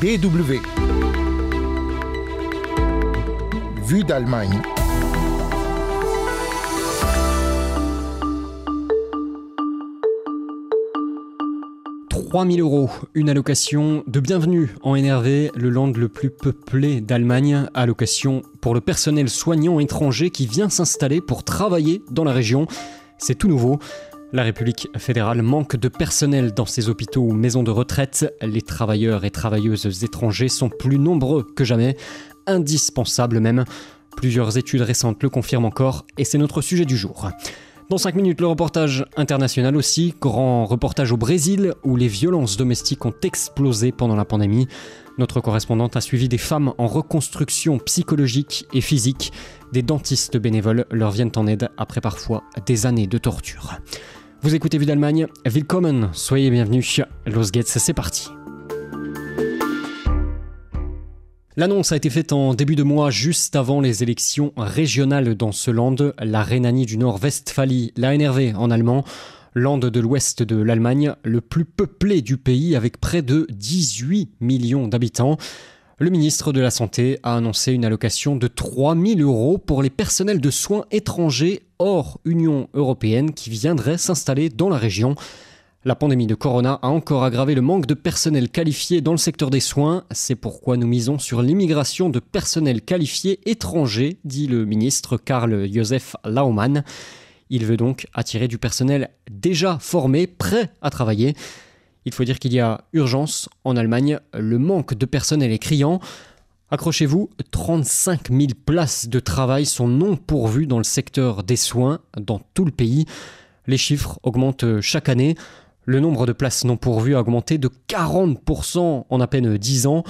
DW. Vue d'Allemagne. « 3000 euros, une allocation de bienvenue en NRV, le land le plus peuplé d'Allemagne, allocation pour le personnel soignant étranger qui vient s'installer pour travailler dans la région. C'est tout nouveau. La République fédérale manque de personnel dans ses hôpitaux ou maisons de retraite. Les travailleurs et travailleuses étrangers sont plus nombreux que jamais, indispensables même. Plusieurs études récentes le confirment encore et c'est notre sujet du jour. Dans 5 minutes, le reportage international aussi, grand reportage au Brésil où les violences domestiques ont explosé pendant la pandémie. Notre correspondante a suivi des femmes en reconstruction psychologique et physique. Des dentistes bénévoles leur viennent en aide après parfois des années de torture. Vous écoutez Vue d'Allemagne, willkommen, soyez bienvenus. Los Gates, c'est parti. L'annonce a été faite en début de mois, juste avant les élections régionales dans ce land, la Rhénanie du Nord-Westphalie, la NRV en allemand, land de l'ouest de l'Allemagne, le plus peuplé du pays avec près de 18 millions d'habitants. Le ministre de la Santé a annoncé une allocation de 3 000 euros pour les personnels de soins étrangers hors Union européenne qui viendraient s'installer dans la région. La pandémie de Corona a encore aggravé le manque de personnel qualifié dans le secteur des soins. C'est pourquoi nous misons sur l'immigration de personnel qualifié étranger, dit le ministre Karl Josef Laumann. Il veut donc attirer du personnel déjà formé, prêt à travailler. Il faut dire qu'il y a urgence en Allemagne, le manque de personnel est criant. Accrochez-vous, 35 000 places de travail sont non pourvues dans le secteur des soins dans tout le pays. Les chiffres augmentent chaque année. Le nombre de places non pourvues a augmenté de 40% en à peine 10 ans.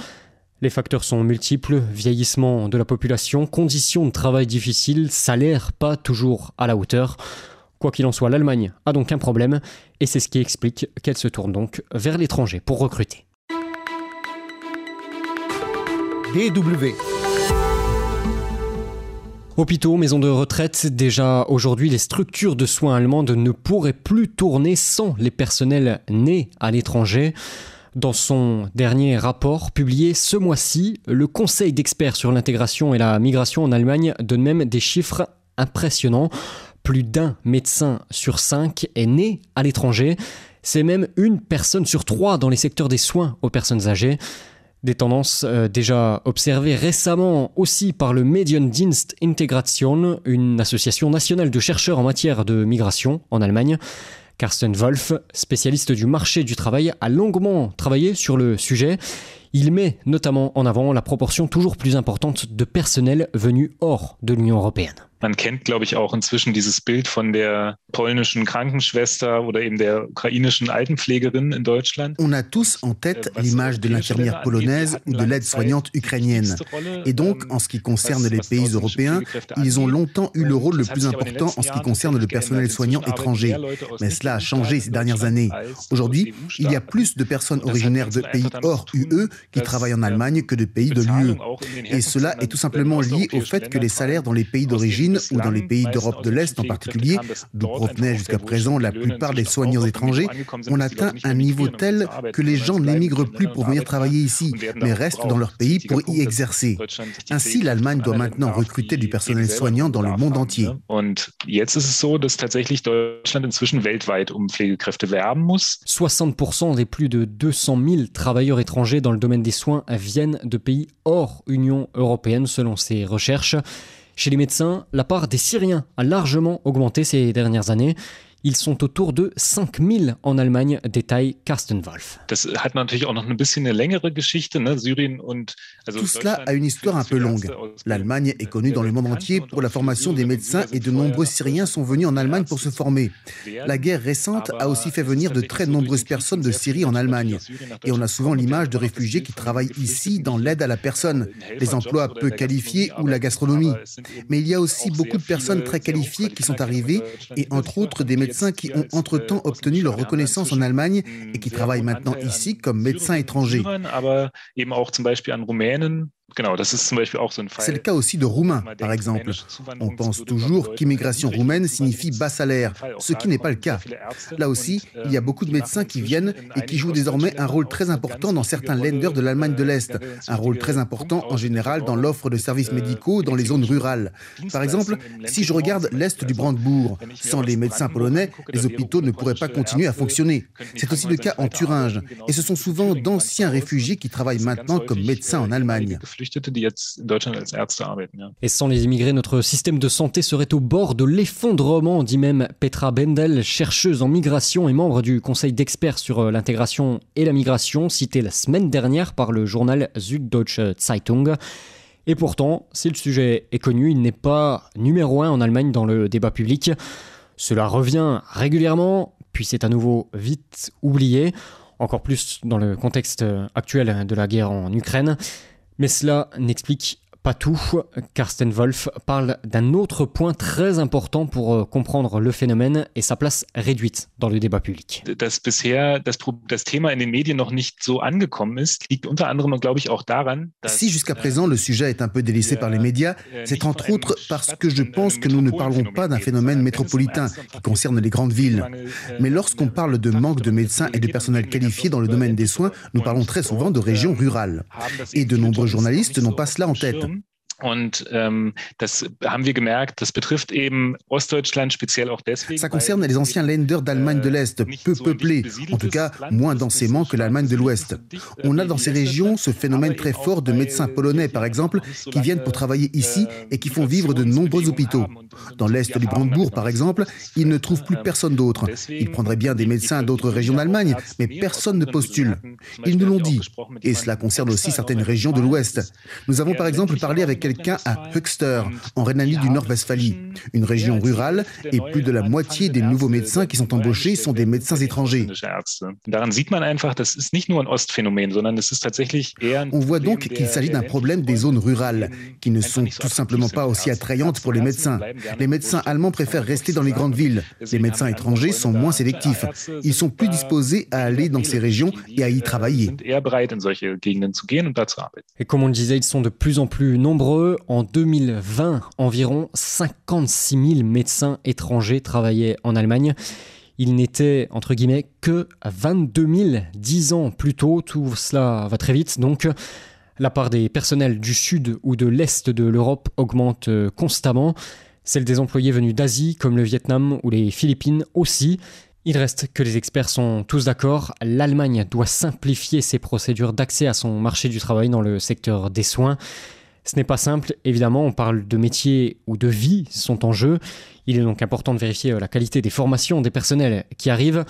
Les facteurs sont multiples, vieillissement de la population, conditions de travail difficiles, salaire pas toujours à la hauteur. Quoi qu'il en soit, l'Allemagne a donc un problème, et c'est ce qui explique qu'elle se tourne donc vers l'étranger pour recruter. DW. Hôpitaux, maisons de retraite, déjà aujourd'hui, les structures de soins allemandes ne pourraient plus tourner sans les personnels nés à l'étranger. Dans son dernier rapport publié ce mois-ci, le Conseil d'experts sur l'intégration et la migration en Allemagne donne même des chiffres impressionnants plus d'un médecin sur cinq est né à l'étranger. C'est même une personne sur trois dans les secteurs des soins aux personnes âgées. Des tendances euh, déjà observées récemment aussi par le Mediendienst Integration, une association nationale de chercheurs en matière de migration en Allemagne. Carsten Wolf, spécialiste du marché du travail, a longuement travaillé sur le sujet. Il met notamment en avant la proportion toujours plus importante de personnel venu hors de l'Union européenne. Man kennt, glaube ich, auch inzwischen dieses Bild von der polnischen Krankenschwester oder eben der ukrainischen Altenpflegerin in Deutschland. On a tous en tête l'image de l'infirmière polonaise ou de l'aide-soignante ukrainienne. Et donc, en ce qui concerne les pays européens, ils ont longtemps eu le rôle le plus important en ce qui concerne le personnel soignant étranger. Mais cela a changé ces dernières années. Aujourd'hui, il y a plus de personnes originaires de pays hors UE qui travaillent en Allemagne que de pays de l'UE. Et cela est tout simplement lié au fait que les salaires dans les pays d'origine ou dans les pays d'Europe de l'Est en particulier, d'où provenaient jusqu'à présent la plupart des soignants étrangers, on atteint un niveau tel que les gens n'émigrent plus pour venir travailler ici, mais restent dans leur pays pour y exercer. Ainsi, l'Allemagne doit maintenant recruter du personnel soignant dans le monde entier. 60% des plus de 200 000 travailleurs étrangers dans le domaine des soins viennent de pays hors Union européenne selon ces recherches. Chez les médecins, la part des Syriens a largement augmenté ces dernières années. Ils sont autour de 5000 en Allemagne, détaille Carsten Wolf. Tout cela a une histoire un peu longue. L'Allemagne est connue dans le monde entier pour la formation des médecins et de nombreux Syriens sont venus en Allemagne pour se former. La guerre récente a aussi fait venir de très nombreuses personnes de Syrie en Allemagne. Et on a souvent l'image de réfugiés qui travaillent ici dans l'aide à la personne, les emplois peu qualifiés ou la gastronomie. Mais il y a aussi beaucoup de personnes très qualifiées qui sont arrivées et entre autres des médecins médecins qui ont entre-temps obtenu leur reconnaissance en Allemagne et qui travaillent maintenant ici comme médecins étrangers. C'est le cas aussi de Roumains, par exemple. On pense toujours qu'immigration roumaine signifie bas salaire, ce qui n'est pas le cas. Là aussi, il y a beaucoup de médecins qui viennent et qui jouent désormais un rôle très important dans certains lenders de l'Allemagne de l'Est, un rôle très important en général dans l'offre de services médicaux dans les zones rurales. Par exemple, si je regarde l'Est du Brandebourg, sans les médecins polonais, les hôpitaux ne pourraient pas continuer à fonctionner. C'est aussi le cas en Thuringe, et ce sont souvent d'anciens réfugiés qui travaillent maintenant comme médecins en Allemagne. Et sans les immigrés, notre système de santé serait au bord de l'effondrement, dit même Petra Bendel, chercheuse en migration et membre du conseil d'experts sur euh, l'intégration et la migration, citée la semaine dernière par le journal Süddeutsche Zeitung. Et pourtant, si le sujet est connu, il n'est pas numéro un en Allemagne dans le débat public. Cela revient régulièrement, puis c'est à nouveau vite oublié, encore plus dans le contexte actuel de la guerre en Ukraine. Mais cela n'explique pas tout. Karsten Wolf parle d'un autre point très important pour euh, comprendre le phénomène et sa place réduite dans le débat public. Dass bisher das, das Thema in den Medien noch nicht so angekommen ist, liegt unter anderem, glaube ich, auch daran, dass Si jusqu'à présent le sujet est un peu délaissé par les médias, c'est entre autres parce que je pense que nous ne parlons pas d'un phénomène métropolitain qui concerne les grandes villes. Mais lorsqu'on parle de manque de médecins et de personnel qualifié dans le domaine des soins, nous parlons très souvent de régions rurales. Et de nombreux journalistes n'ont pas cela en tête. Und ähm, das haben wir gemerkt, das betrifft eben Ostdeutschland speziell auch deswegen. Ça concerne les anciens Länder d'Allemagne de l'Est, peu peuplés, en tout cas moins densément que l'Allemagne de l'Ouest. On a dans ces régions ce phénomène très fort de médecins polonais, par exemple, qui viennent pour travailler ici et qui font vivre de nombreux hôpitaux. Dans l'Est du Brandebourg, par exemple, ils ne trouvent plus personne d'autre. Ils prendraient bien des médecins d'autres régions d'Allemagne, mais personne ne postule. Ils nous l'ont dit. Et cela concerne aussi certaines régions de l'Ouest. Nous avons par exemple parlé avec quelqu'un à Höxter, en Rhénanie du Nord-Westphalie, une région rurale, et plus de la moitié des nouveaux médecins qui sont embauchés sont des médecins étrangers. On voit donc qu'il s'agit d'un problème des zones rurales, qui ne sont tout simplement pas aussi attrayantes pour les médecins. Les médecins allemands préfèrent rester dans les grandes villes. Les médecins étrangers sont moins sélectifs. Ils sont plus disposés à aller dans ces régions et à y travailler. Et comme on le disait, ils sont de plus en plus nombreux en 2020, environ 56 000 médecins étrangers travaillaient en Allemagne. Il n'était, entre guillemets, que 22 000 10 ans plus tôt. Tout cela va très vite. Donc, la part des personnels du sud ou de l'est de l'Europe augmente euh, constamment. Celle des employés venus d'Asie, comme le Vietnam ou les Philippines aussi. Il reste que les experts sont tous d'accord. L'Allemagne doit simplifier ses procédures d'accès à son marché du travail dans le secteur des soins. Ce n'est pas simple, évidemment, on parle de métiers où de vie sont en jeu. Il est donc important de vérifier euh, la qualité des formations des personnels qui arrivent,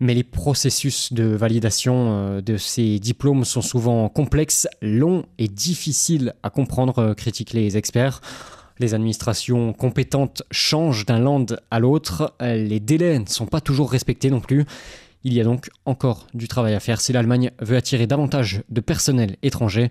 mais les processus de validation euh, de ces diplômes sont souvent complexes, longs et difficiles à comprendre, euh, critiquent les experts. Les administrations compétentes changent d'un land à l'autre, les délais ne sont pas toujours respectés non plus. Il y a donc encore du travail à faire si l'Allemagne veut attirer davantage de personnel étranger.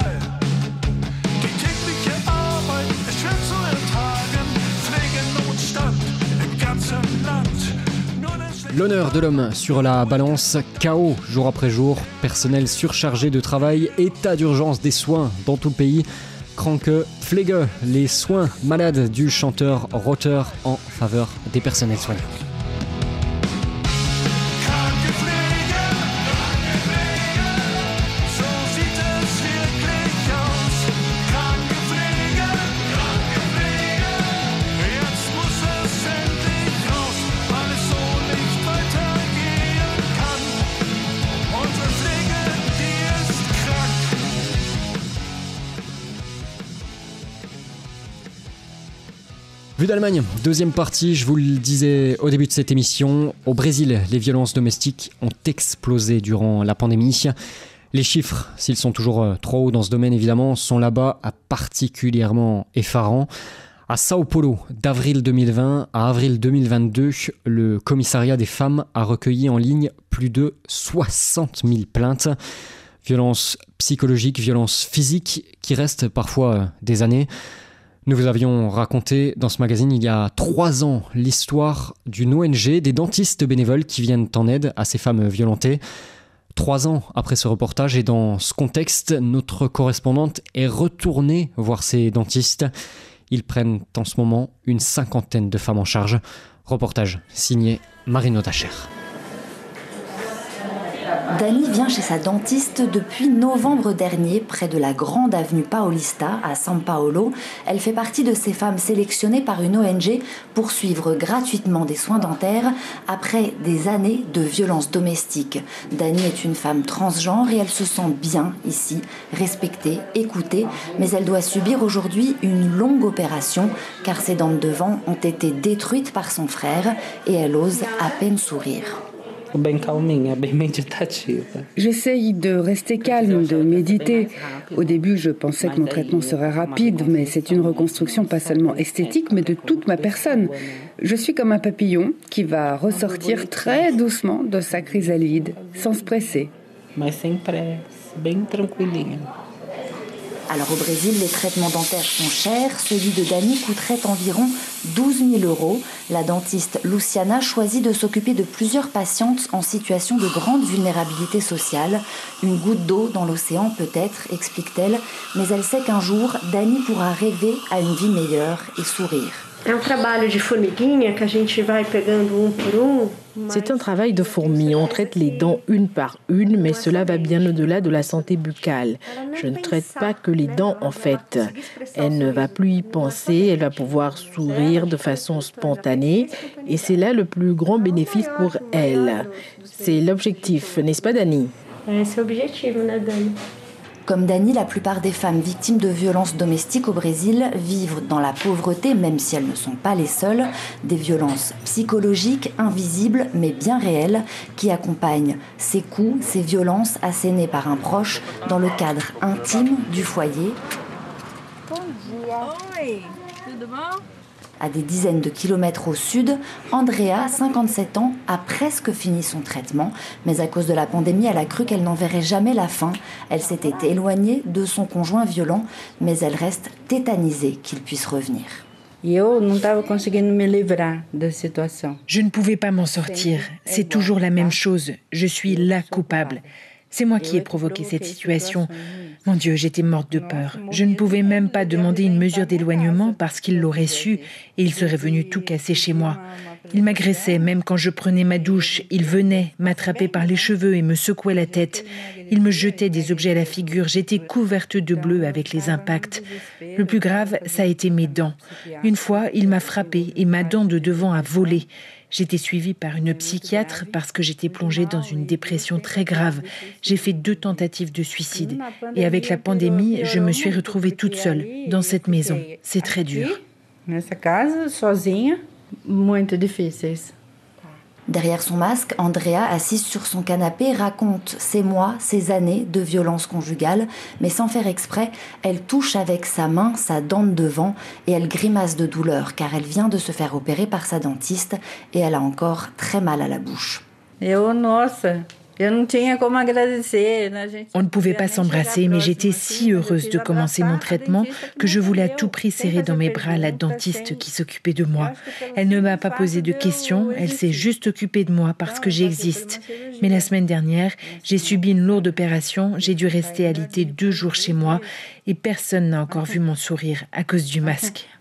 L'honneur de l'homme sur la balance, chaos jour après jour, personnel surchargé de travail, état d'urgence des soins dans tout le pays. Kranke Pflege, les soins malades du chanteur Rotter en faveur des personnels soignants. Vue d'Allemagne, deuxième partie, je vous le disais au début de cette émission, au Brésil, les violences domestiques ont explosé durant la pandémie. Les chiffres, s'ils sont toujours euh, trop hauts dans ce domaine évidemment, sont là-bas particulièrement effarants. À Sao Paulo, d'avril 2020 à avril 2022, le commissariat des femmes a recueilli en ligne plus de 60 000 plaintes. Violences psychologiques, violences physiques qui restent parfois euh, des années. Nous vous avions raconté dans ce magazine il y a trois ans l'histoire d'une ONG, des dentistes bénévoles qui viennent en aide à ces femmes violentées. Trois ans après ce reportage et dans ce contexte, notre correspondante est retournée voir ces dentistes. Ils prennent en ce moment une cinquantaine de femmes en charge. Reportage signé Marino Tacher. Dani vient chez sa dentiste depuis novembre dernier, près de la grande avenue Paulista à San Paolo. Elle fait partie de ces femmes sélectionnées par une ONG pour suivre gratuitement des soins dentaires après des années de violences domestiques. Dani est une femme transgenre et elle se sent bien ici, respectée, écoutée, mais elle doit subir aujourd'hui une longue opération car ses dents de devant ont été détruites par son frère et elle ose à peine sourire. J'essaye de rester calme, de méditer. Au début, je pensais que mon traitement serait rapide, mais c'est une reconstruction pas seulement esthétique, mais de toute ma personne. Je suis comme un papillon qui va ressortir très doucement de sa chrysalide, sans se presser. Alors au Brésil, les traitements dentaires sont chers. Celui de Dani coûterait environ 12 000 euros. La dentiste Luciana choisit de s'occuper de plusieurs patientes en situation de grande vulnérabilité sociale. Une goutte d'eau dans l'océan peut-être, explique-t-elle, mais elle sait qu'un jour, Dani pourra rêver à une vie meilleure et sourire. Um C'est un travail de fourmi. On traite les dents une par une, mais cela va bien au-delà de la santé buccale. Je ne traite pas que les dents, en fait. Elle ne va plus y penser, elle va pouvoir sourire de façon spontanée, et c'est là le plus grand bénéfice pour elle. C'est l'objectif, n'est-ce pas, Dani? C'est l'objectif, Dani comme Dani, la plupart des femmes victimes de violences domestiques au Brésil vivent dans la pauvreté, même si elles ne sont pas les seules, des violences psychologiques, invisibles, mais bien réelles, qui accompagnent ces coups, ces violences assénées par un proche dans le cadre intime du foyer. À des dizaines de kilomètres au sud, Andrea, 57 ans, a presque fini son traitement, mais à cause de la pandémie, elle a cru qu'elle n'en verrait jamais la fin. Elle s'était éloignée de son conjoint violent, mais elle reste tétanisée qu'il puisse revenir. Je ne pouvais pas m'en sortir. C'est toujours la même chose. Je suis la coupable. C'est moi qui ai provoqué cette situation. Mon Dieu, j'étais morte de peur. Je ne pouvais même pas demander une mesure d'éloignement parce qu'il l'aurait su et il serait venu tout casser chez moi. Il m'agressait même quand je prenais ma douche. Il venait m'attraper par les cheveux et me secouait la tête. Il me jetait des objets à la figure. J'étais couverte de bleu avec les impacts. Le plus grave, ça a été mes dents. Une fois, il m'a frappée et ma dent de devant a volé. J'étais suivie par une psychiatre parce que j'étais plongée dans une dépression très grave. J'ai fait deux tentatives de suicide. Et avec la pandémie, je me suis retrouvée toute seule dans cette maison. C'est très dur. Derrière son masque, Andrea, assise sur son canapé, raconte ses mois, ses années de violence conjugale, mais sans faire exprès, elle touche avec sa main sa dent de devant et elle grimace de douleur car elle vient de se faire opérer par sa dentiste et elle a encore très mal à la bouche. On ne pouvait pas s'embrasser, mais j'étais si heureuse de commencer mon traitement que je voulais à tout prix serrer dans mes bras la dentiste qui s'occupait de moi. Elle ne m'a pas posé de questions, elle s'est juste occupée de moi parce que j'existe. Mais la semaine dernière, j'ai subi une lourde opération, j'ai dû rester alité deux jours chez moi et personne n'a encore vu mon sourire à cause du masque.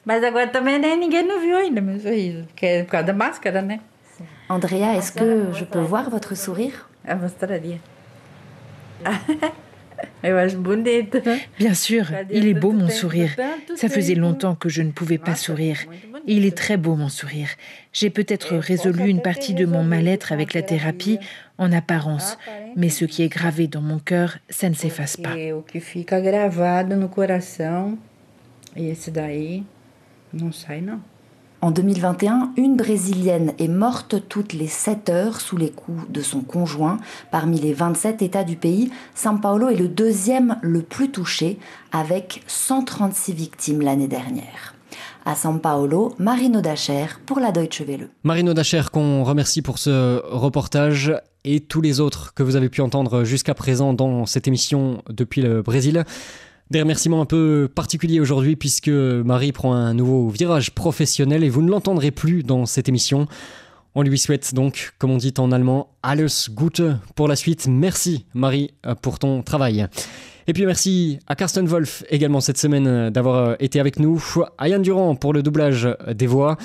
Andrea, est-ce que je peux voir votre sourire? Bien sûr, il est beau mon sourire. Ça faisait longtemps que je ne pouvais pas sourire. Il est très beau mon sourire. J'ai peut-être résolu une partie de mon mal-être avec la thérapie en apparence, mais ce qui est gravé dans mon cœur, ça ne s'efface pas. En 2021, une Brésilienne est morte toutes les 7 heures sous les coups de son conjoint. Parmi les 27 États du pays, São Paulo est le deuxième le plus touché, avec 136 victimes l'année dernière. À São Paulo, Marino Dacher pour la Deutsche Welle. Marino Dacher qu'on remercie pour ce reportage et tous les autres que vous avez pu entendre jusqu'à présent dans cette émission depuis le Brésil. Des remerciements un peu particuliers aujourd'hui puisque Marie prend un nouveau virage professionnel et vous ne l'entendrez plus dans cette émission. On lui souhaite donc, comme on dit en allemand, alles Gute pour la suite. Merci Marie pour ton travail. Et puis merci à Carsten Wolf également cette semaine d'avoir été avec nous, à Yann Durand pour le doublage des voix,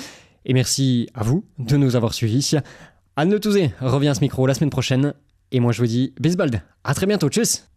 et merci à vous de nous avoir suivis. Anne Touzé revient à ce micro la semaine prochaine, et moi je vous dis bisbald, à très bientôt, tchuss